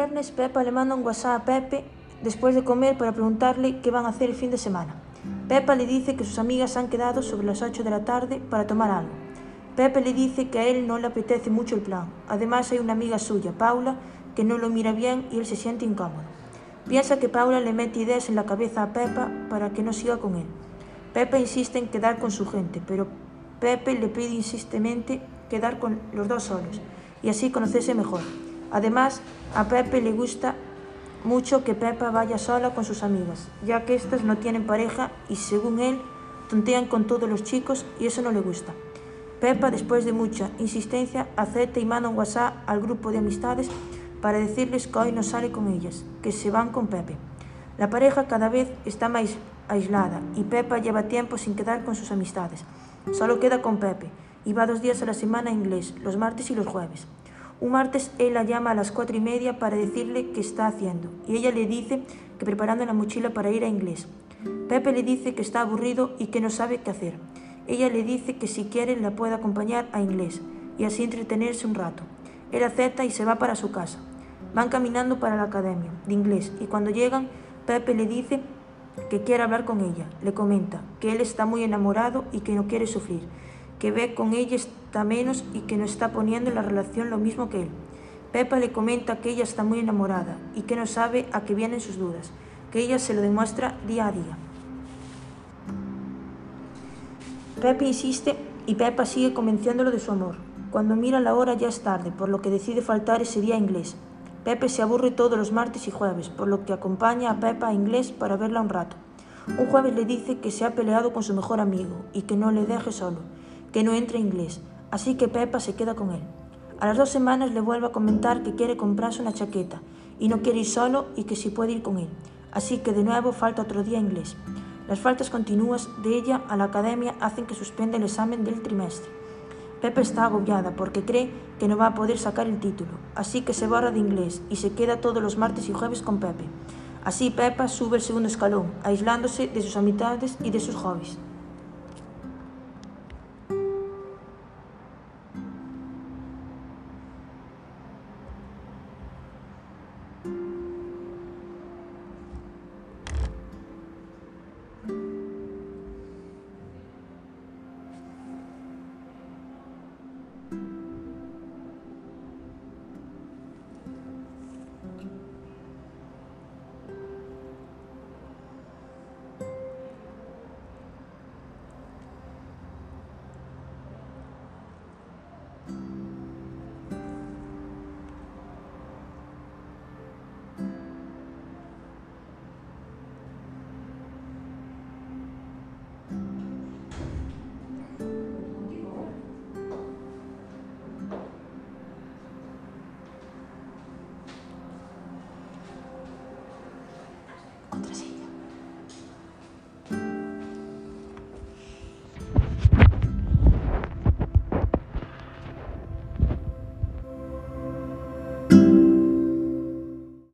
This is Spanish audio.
viernes, Pepa le manda un WhatsApp a Pepe después de comer para preguntarle qué van a hacer el fin de semana. Pepa le dice que sus amigas han quedado sobre las 8 de la tarde para tomar algo. Pepe le dice que a él no le apetece mucho el plan. Además hay una amiga suya, Paula, que no lo mira bien y él se siente incómodo. Piensa que Paula le mete ideas en la cabeza a Pepa para que no siga con él. Pepa insiste en quedar con su gente, pero Pepe le pide insistentemente quedar con los dos solos y así conocerse mejor. Además, a Pepe le gusta mucho que Pepa vaya sola con sus amigas, ya que éstas no tienen pareja y según él tontean con todos los chicos y eso no le gusta. Pepa, después de mucha insistencia, acepta y manda un WhatsApp al grupo de amistades para decirles que hoy no sale con ellas, que se van con Pepe. La pareja cada vez está más aislada y Pepa lleva tiempo sin quedar con sus amistades. Solo queda con Pepe y va dos días a la semana a inglés, los martes y los jueves. Un martes él la llama a las cuatro y media para decirle qué está haciendo y ella le dice que preparando la mochila para ir a inglés. Pepe le dice que está aburrido y que no sabe qué hacer. Ella le dice que si quiere la puede acompañar a inglés y así entretenerse un rato. Él acepta y se va para su casa. Van caminando para la academia de inglés y cuando llegan, Pepe le dice que quiere hablar con ella. Le comenta que él está muy enamorado y que no quiere sufrir que ve con ella está menos y que no está poniendo en la relación lo mismo que él. Pepa le comenta que ella está muy enamorada y que no sabe a qué vienen sus dudas, que ella se lo demuestra día a día. Pepe insiste y Pepa sigue convenciéndolo de su amor. Cuando mira la hora ya es tarde, por lo que decide faltar ese día a inglés. Pepe se aburre todos los martes y jueves, por lo que acompaña a Pepa a inglés para verla un rato. Un jueves le dice que se ha peleado con su mejor amigo y que no le deje solo que no entra inglés, así que Pepa se queda con él. A las dos semanas le vuelve a comentar que quiere comprarse una chaqueta y no quiere ir solo y que sí puede ir con él. Así que de nuevo falta otro día inglés. Las faltas continuas de ella a la academia hacen que suspenda el examen del trimestre. Pepa está agobiada porque cree que no va a poder sacar el título, así que se borra de inglés y se queda todos los martes y jueves con Pepe. Así Pepa sube el segundo escalón, aislándose de sus amistades y de sus hobbies.